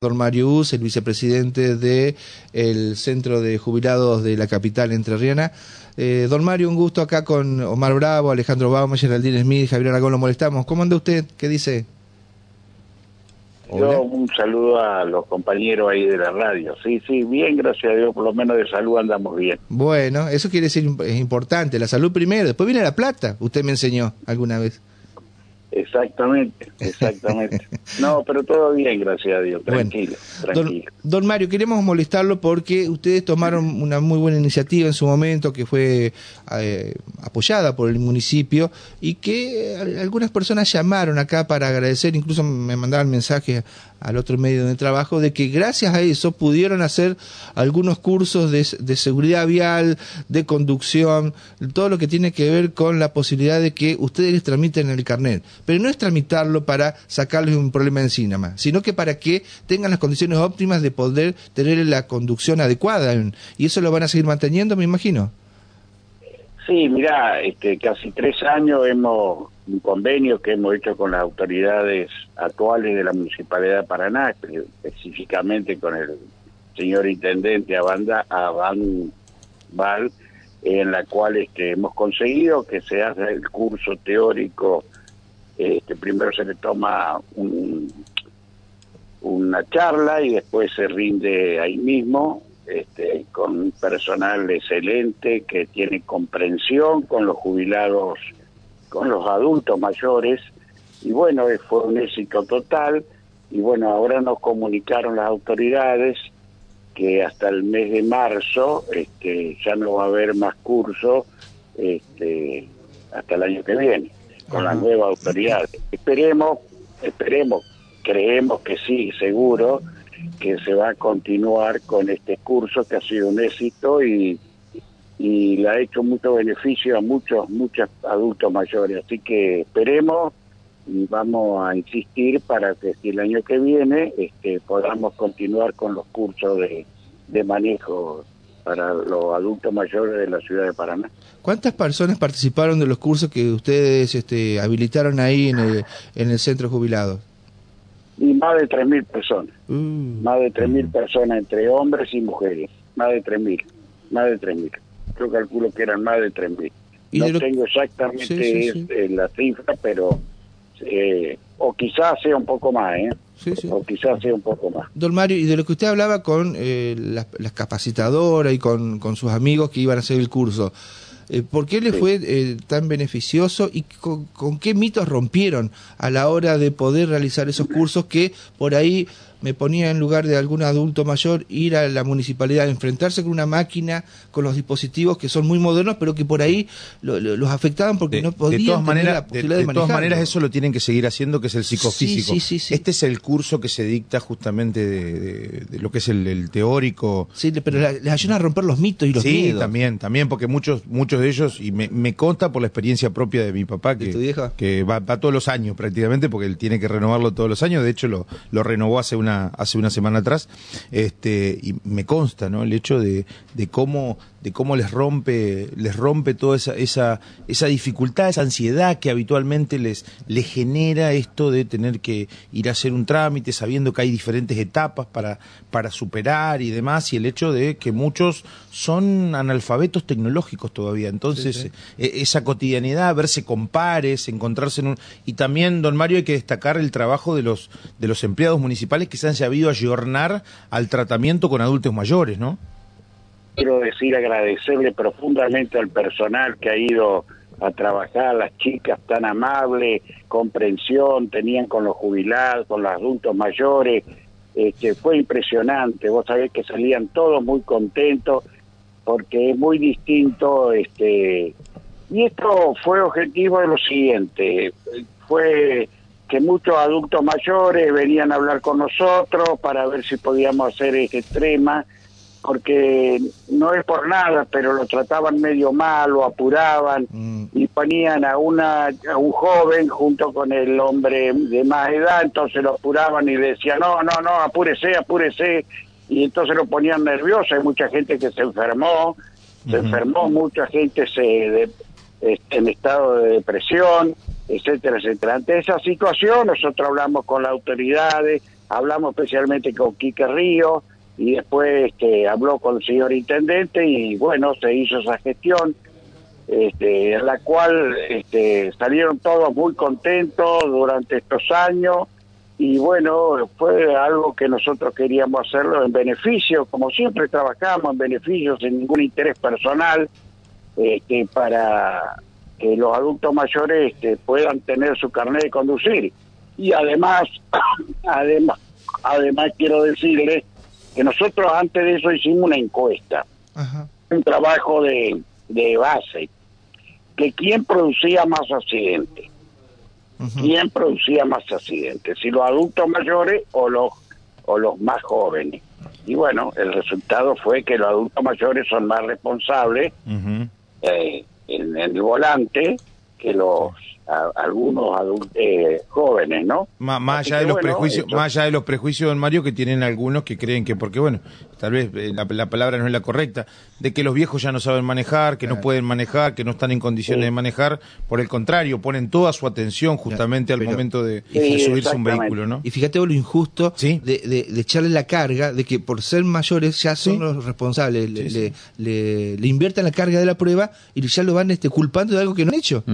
Don Mario Us, el vicepresidente del el Centro de Jubilados de la capital entrerriana. Eh, don Mario, un gusto acá con Omar Bravo, Alejandro Bauma, Geraldine Smith, Javier Aragón, lo molestamos. ¿Cómo anda usted? ¿Qué dice? Yo un saludo a los compañeros ahí de la radio. Sí, sí, bien, gracias a Dios, por lo menos de salud andamos bien. Bueno, eso quiere decir es importante, la salud primero, después viene la plata, usted me enseñó alguna vez. Exactamente, exactamente. No, pero todo bien, gracias a Dios, tranquilo, tranquilo. Don, Mario, queremos molestarlo porque ustedes tomaron una muy buena iniciativa en su momento que fue eh, apoyada por el municipio y que algunas personas llamaron acá para agradecer, incluso me mandaron mensaje al otro medio de trabajo, de que gracias a eso pudieron hacer algunos cursos de, de seguridad vial, de conducción, todo lo que tiene que ver con la posibilidad de que ustedes les tramiten el carnet pero no es tramitarlo para sacarles un problema encima, sino que para que tengan las condiciones óptimas de poder tener la conducción adecuada. Y eso lo van a seguir manteniendo, me imagino. Sí, mira, este, casi tres años hemos un convenio que hemos hecho con las autoridades actuales de la Municipalidad de Paraná, específicamente con el señor Intendente Abanda, en la cual este, hemos conseguido que se haga el curso teórico este, primero se le toma una charla y después se rinde ahí mismo este, con un personal excelente que tiene comprensión con los jubilados, con los adultos mayores. Y bueno, fue un éxito total. Y bueno, ahora nos comunicaron las autoridades que hasta el mes de marzo este, ya no va a haber más cursos este, hasta el año que viene con la nueva autoridad. Esperemos, esperemos, creemos que sí, seguro, que se va a continuar con este curso que ha sido un éxito y, y le ha hecho mucho beneficio a muchos, muchos adultos mayores. Así que esperemos y vamos a insistir para que si el año que viene este, podamos continuar con los cursos de, de manejo para los adultos mayores de la ciudad de Paraná. ¿Cuántas personas participaron de los cursos que ustedes este, habilitaron ahí en el, en el centro jubilado? Y más de 3.000 personas. Uh. más de 3.000 personas entre hombres y mujeres. Más de 3.000. Más de 3.000. Yo calculo que eran más de 3.000. No tengo exactamente la cifra, pero eh, o quizás sea un poco más, ¿eh? O quizás sea un poco más. Don Mario, y de lo que usted hablaba con eh, las, capacitadoras y con, con, sus amigos que iban a hacer el curso, eh, ¿por qué le fue eh, tan beneficioso y con, con, qué mitos rompieron a la hora de poder realizar esos cursos que por ahí me ponía en lugar de algún adulto mayor ir a la municipalidad, enfrentarse con una máquina, con los dispositivos que son muy modernos, pero que por ahí los afectaban porque no podían de todas maneras, de, de, todas maneras eso lo tienen que seguir haciendo, que es el psicofísico. este es el curso que se dicta justamente de, lo que es el, teórico. Sí, pero les ayuda a romper los mitos y los sí, también, también, porque muchos muchos de ellos, y me, me consta por la experiencia propia de mi papá, que, que va, va, todos los años prácticamente, porque él tiene que renovarlo todos los años, de hecho lo, lo renovó hace una hace una semana atrás, este, y me consta, ¿no? El hecho de, de cómo, de cómo les rompe, les rompe toda esa, esa, esa dificultad, esa ansiedad que habitualmente les, les genera esto de tener que ir a hacer un trámite sabiendo que hay diferentes etapas para, para superar y demás, y el hecho de que muchos son analfabetos tecnológicos todavía. Entonces, e, esa cotidianidad, verse con pares, encontrarse en un. Y también, don Mario, hay que destacar el trabajo de los, de los empleados municipales que se han sabido ayornar al tratamiento con adultos mayores, ¿no? Quiero decir agradecerle profundamente al personal que ha ido a trabajar, las chicas tan amables, comprensión tenían con los jubilados, con los adultos mayores, este, fue impresionante, vos sabés que salían todos muy contentos porque es muy distinto, este, y esto fue objetivo de lo siguiente, fue que muchos adultos mayores venían a hablar con nosotros para ver si podíamos hacer este extrema porque no es por nada, pero lo trataban medio mal, lo apuraban mm. y ponían a una a un joven junto con el hombre de más edad, entonces lo apuraban y decían, no, no, no, apúrese, apúrese, y entonces lo ponían nervioso, hay mucha gente que se enfermó, se enfermó, mucha gente se de, en estado de depresión, etcétera, etcétera. Ante esa situación nosotros hablamos con las autoridades, hablamos especialmente con Quique Río y después este, habló con el señor intendente y bueno, se hizo esa gestión, este, en la cual este, salieron todos muy contentos durante estos años y bueno, fue algo que nosotros queríamos hacerlo en beneficio, como siempre trabajamos en beneficio sin ningún interés personal, este, para que los adultos mayores este, puedan tener su carnet de conducir. Y además, además, además quiero decirles que nosotros antes de eso hicimos una encuesta, un trabajo de, de base, que quién producía más accidentes quién producía más accidentes, si los adultos mayores o los, o los más jóvenes. Y bueno, el resultado fue que los adultos mayores son más responsables eh, en, el volante que los algunos adultos eh, jóvenes, ¿no? más allá de los prejuicios, más allá de los prejuicios, don Mario, que tienen algunos que creen que, porque bueno, tal vez eh, la, palabra no es la correcta, de que los viejos ya no saben manejar, que no pueden manejar, que no están en condiciones de manejar, por el contrario, ponen toda su atención justamente al momento de, subirse a un vehículo, ¿no? Y fíjate lo injusto de, de, echarle la carga de que por ser mayores ya son los responsables, le, le, le, invierten la carga de la prueba y ya lo van este, culpando de algo que no han hecho.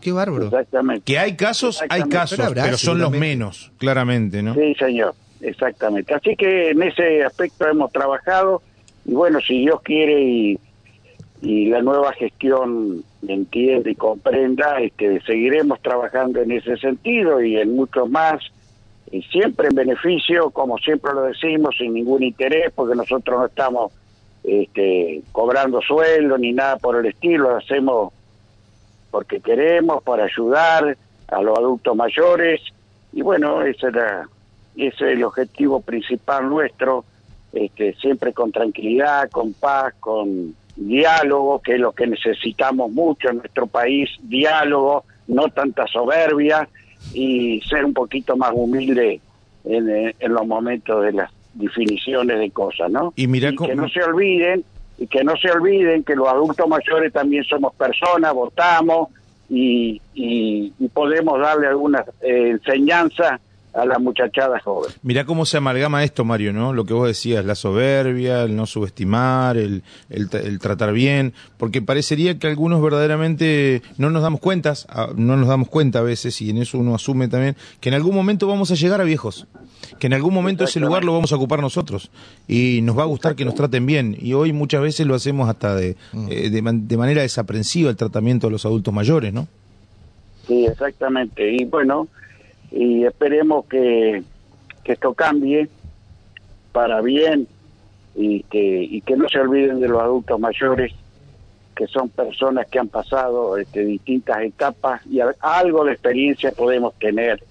Qué bárbaro. Exactamente. Que hay casos, hay casos, pero, son los menos, claramente, ¿no? Sí, señor, exactamente. Así que en ese aspecto hemos trabajado y bueno, si Dios quiere y, y la nueva gestión entiende y comprenda, este, seguiremos trabajando en ese sentido y en muchos más, y siempre en beneficio, como siempre lo decimos, sin ningún interés, porque nosotros no estamos este, cobrando sueldo ni nada por el estilo, hacemos porque queremos, para ayudar a los adultos mayores, y bueno, ese, era, ese es el objetivo principal nuestro, este, siempre con tranquilidad, con paz, con diálogo, que es lo que necesitamos mucho en nuestro país, diálogo, no tanta soberbia y ser un poquito más humilde en, los momentos de las definiciones de cosas, ¿no? Y, mira que no se olviden y que no se olviden que los adultos mayores también somos personas, votamos y, y, podemos darle alguna eh, enseñanza a la muchachada joven. Mirá cómo se amalgama esto, Mario, ¿no? Lo que vos decías, la soberbia, el no subestimar, el, el, tratar bien, porque parecería que algunos verdaderamente no nos damos cuentas, no nos damos cuenta a veces, y en eso uno asume también, que en algún momento vamos a llegar a viejos, que en algún momento ese lugar lo vamos a ocupar nosotros, y nos va a gustar que nos traten bien, y hoy muchas veces lo hacemos hasta de, mm. eh, de, de manera desaprensiva el tratamiento de los adultos mayores, ¿no? Sí, exactamente, y bueno y esperemos que, esto cambie para bien y que, y que no se olviden de los adultos mayores que son personas que han pasado este, distintas etapas y algo de experiencia podemos tener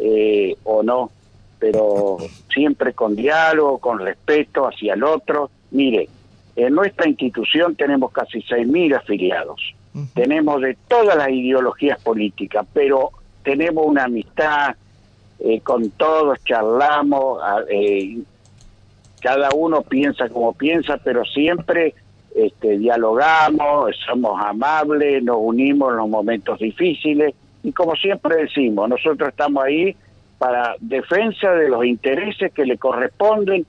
eh, o no, pero siempre con diálogo, con respeto hacia el otro. Mire, en nuestra institución tenemos casi 6.000 afiliados, tenemos de todas las ideologías políticas, pero tenemos una amistad eh, con todos, charlamos, eh, cada uno piensa como piensa, pero siempre este, dialogamos, somos amables, nos unimos en los momentos difíciles y como siempre decimos, nosotros estamos ahí para defensa de los intereses que le corresponden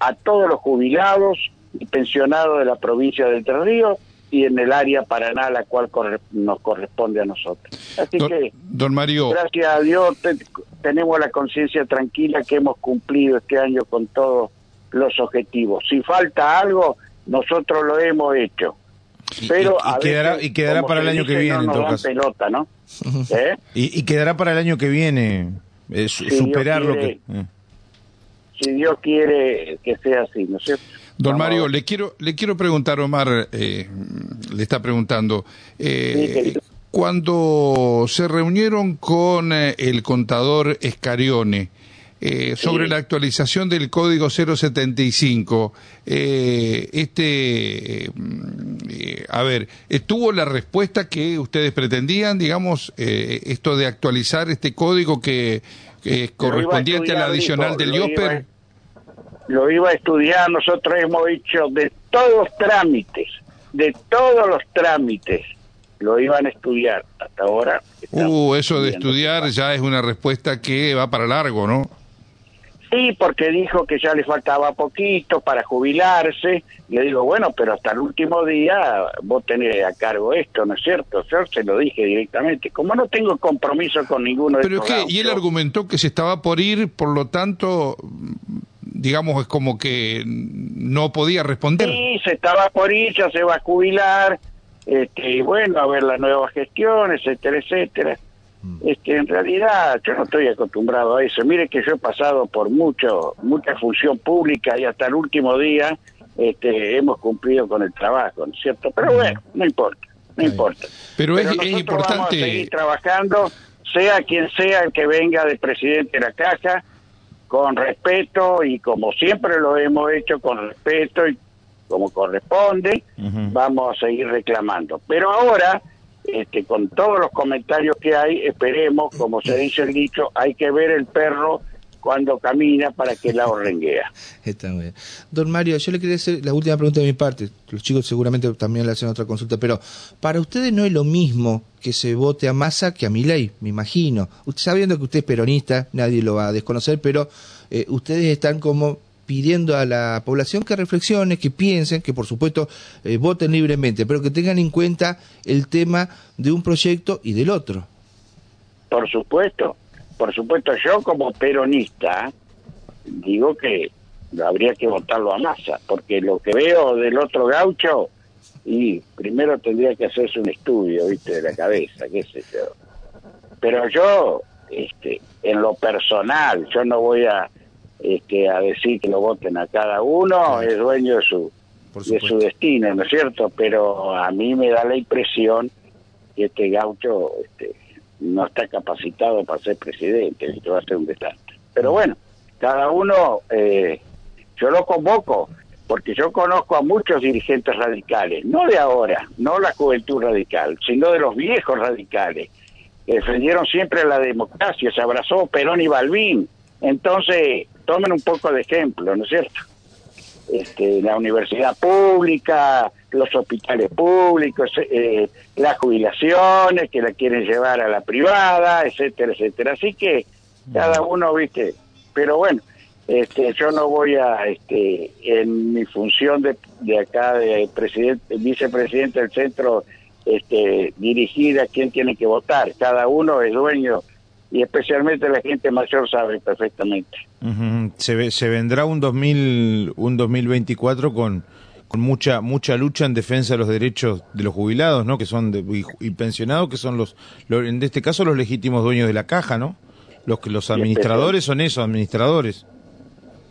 a todos los jubilados y pensionados de la provincia de Entre Ríos y en el área Paraná, la cual nos corresponde a nosotros. Así que, don Mario. gracias a Dios, tenemos la conciencia tranquila que hemos cumplido este año con todos los objetivos. Si falta algo, nosotros lo hemos hecho. Pero y, quedará, y quedará para el año que viene, en todo caso. Pelota, ¿no? ¿Eh? y, quedará para el año que viene eh, superar lo que. Eh. Si Dios quiere que sea así, ¿no es cierto? Don Mario, le quiero, le quiero preguntar, Omar, eh, le está preguntando, eh, cuando se reunieron con eh, el contador Escarione sobre la actualización del código 075, este, a ver, ¿estuvo la respuesta que ustedes pretendían, digamos, esto de actualizar este código que, es correspondiente al adicional del IOPER? Lo iba a estudiar, nosotros hemos hecho de todos los trámites, de todos los trámites, lo iban a estudiar. Hasta ahora. Uh, eso de estudiar ya es una respuesta que va para largo, ¿no? Sí, porque dijo que ya le faltaba poquito para jubilarse. Le digo, bueno, pero hasta el último día vos tenés a cargo esto, ¿no es cierto? Yo se lo dije directamente. Como no tengo compromiso con ninguno de Pero es que, y él argumentó que se estaba por ir, por lo tanto, digamos, es como que no podía responder. Sí, se estaba por ir, ya se va a jubilar, este, y bueno, a ver la nueva gestión, etcétera, etcétera. Mm. Este, en realidad yo no estoy acostumbrado a eso. Mire que yo he pasado por mucho, mucha función pública y hasta el último día este, hemos cumplido con el trabajo, ¿no es cierto? Pero mm. bueno, no importa, no importa. Pero, es, importante. Vamos a seguir trabajando, sea quien sea el que venga de presidente de la caja, con respeto y como siempre lo hemos hecho con respeto y como corresponde, vamos a seguir reclamando. Pero ahora este, con todos los comentarios que hay, esperemos, como se dice el dicho, hay que ver el perro cuando camina para que la renguea. Está bien. Don Mario, yo le quería hacer la última pregunta de mi parte. Los chicos seguramente también le hacen otra consulta, pero para ustedes no es lo mismo que se vote a Massa que a Milei, me imagino. Usted sabiendo que usted es peronista, nadie lo va a desconocer, pero eh, ustedes están como pidiendo a la población que reflexione, que piensen, que por supuesto eh, voten libremente, pero que tengan en cuenta el tema de un proyecto y del otro. Por supuesto, por supuesto, yo como peronista digo que habría que votarlo a masa, porque lo que veo del otro gaucho, y primero tendría que hacerse un estudio, viste, de la cabeza, qué sé yo. Pero yo, este, en lo personal, yo no voy a este, a decir que lo voten a cada uno, es dueño de su, de su destino, ¿no es cierto? Pero a mí me da la impresión que este gaucho este, no está capacitado para ser presidente, esto va a ser un desastre. Pero bueno, cada uno, eh, yo lo convoco, porque yo conozco a muchos dirigentes radicales, no de ahora, no la juventud radical, sino de los viejos radicales, que defendieron siempre la democracia, se abrazó Perón y Balbín. Entonces, tomen un poco de ejemplo, ¿no es cierto? Este, la universidad pública, los hospitales públicos, eh, las jubilaciones que la quieren llevar a la privada, etcétera, etcétera. Así que cada uno, viste, pero bueno, este, yo no voy a, este, en mi función de, de acá de presidente, vicepresidente del centro, este, dirigir a quién tiene que votar. Cada uno es dueño y especialmente la gente mayor sabe perfectamente. se, se vendrá un 2000, un 2024 con con mucha mucha lucha en defensa de los derechos de los jubilados, ¿no? Que son y, pensionados, que son los, en este caso los legítimos dueños de la caja, ¿no? Los que los administradores son esos administradores.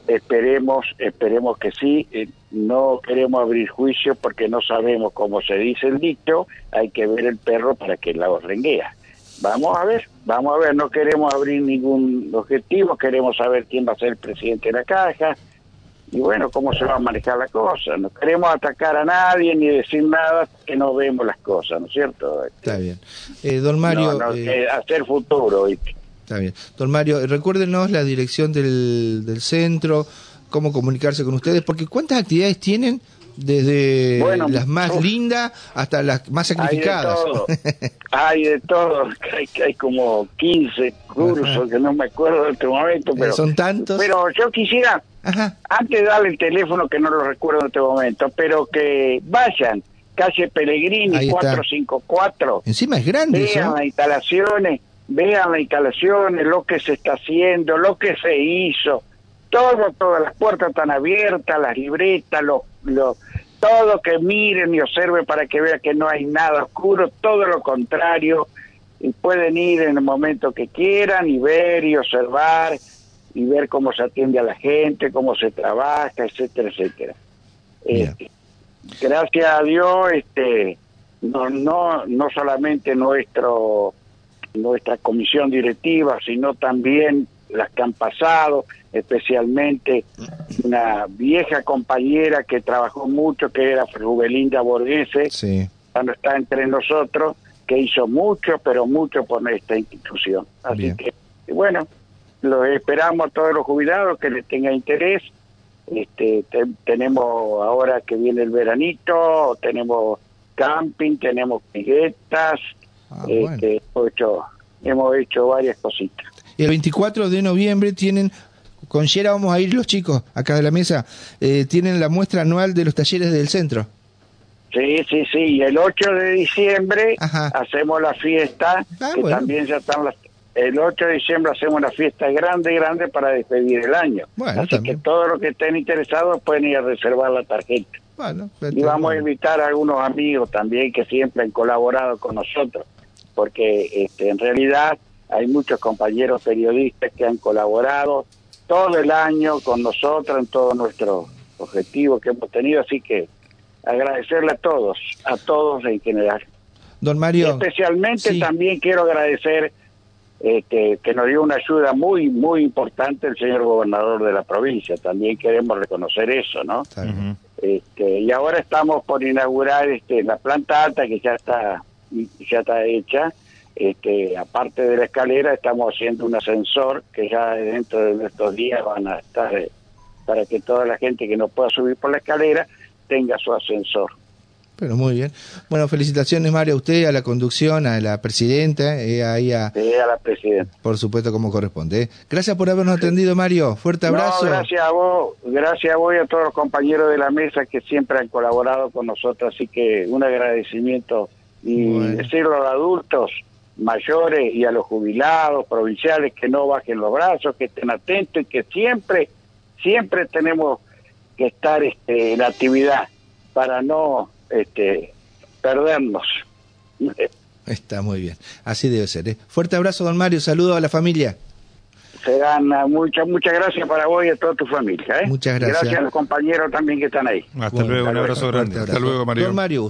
Esperemos, esperemos que sí. Eh, no queremos abrir juicio porque no sabemos cómo se dice el dicho. Hay que ver el perro para que la renguea. Vamos a ver, vamos a ver, no queremos abrir ningún objetivo, queremos saber quién va a ser el presidente de la caja y bueno, cómo se va a manejar la cosa. No queremos atacar a nadie ni decir nada que no vemos las cosas, ¿no es cierto? Está bien. Eh, don Mario... Eh, hacer futuro, ¿viste? Está bien. Don Mario, recuérdenos la dirección del, del centro, cómo comunicarse con ustedes, porque ¿cuántas actividades tienen? Desde las más lindas hasta las más sacrificadas. Hay de todo, hay, hay como 15 cursos que no me acuerdo en este momento, pero son tantos. Pero yo quisiera, antes de darle el teléfono que no lo recuerdo en este momento, pero que vayan, calle Pellegrini 454. Encima es grande. Vean las instalaciones, vean las instalaciones, lo que se está haciendo, lo que se hizo todo, todas las puertas están abiertas, las libretas, los, todo que miren y observen para que vean que no hay nada oscuro, todo lo contrario, y pueden ir en el momento que quieran y ver y observar y ver cómo se atiende a la gente, cómo se trabaja, etcétera, etcétera. Este, gracias a Dios, este, no, no, no solamente nuestro nuestra comisión directiva, sino también las que han pasado, especialmente una vieja compañera que trabajó mucho, que era Rubelinda Borghese, cuando está entre nosotros, que hizo mucho, pero mucho por esta institución. Así que, bueno, lo esperamos a todos los jubilados que les tenga interés. Este, tenemos ahora que viene el veranito, tenemos camping, tenemos piguetas, ah, este, hemos, hecho, hemos hecho varias cositas. Y el 24 de noviembre tienen con Yera vamos a ir los chicos acá de la mesa. Eh, tienen la muestra anual de los talleres del centro. Sí, sí, sí. Y el 8 de diciembre hacemos la fiesta, ah, que también ya están las... El 8 de diciembre hacemos una fiesta grande, grande para despedir el año. Así que todos los que estén interesados pueden ir a reservar la tarjeta. Bueno, y vamos a invitar a algunos amigos también que siempre han colaborado con nosotros, porque este, en realidad hay muchos compañeros periodistas que han colaborado todo el año con nosotros en todos nuestros objetivos que hemos tenido, así que agradecerle a todos, a todos en general. Don Mario. especialmente también quiero agradecer este, que nos dio una ayuda muy, muy importante el señor gobernador de la provincia. También queremos reconocer eso, ¿no? Este, y ahora estamos por inaugurar este, la planta alta que ya está, ya está hecha. Este, aparte de la escalera, estamos haciendo un ascensor que ya dentro de estos días van a estar eh, para que toda la gente que no pueda subir por la escalera tenga su ascensor. Pero muy bien. Bueno, felicitaciones Mario a usted, a la conducción, a la presidenta, eh, ahí a, la presidenta. Por supuesto, como corresponde. Eh. Gracias por habernos atendido, Mario. Fuerte abrazo. gracias a vos, gracias a vos y a todos los compañeros de la mesa que siempre han colaborado con nosotros. Así que un agradecimiento y decirlo a los adultos mayores y a los jubilados provinciales que no bajen los brazos, que estén atentos y que siempre, siempre tenemos que estar este, en actividad para no este, perdernos. Está muy bien, así debe ser. ¿eh? Fuerte abrazo, don Mario, saludo a la familia. Se gana, muchas, muchas gracias para vos y a toda tu familia. ¿eh? Muchas gracias. Gracias a los compañeros también que están ahí. Hasta luego, un abrazo grande. Hasta luego, Mario. Don Mario.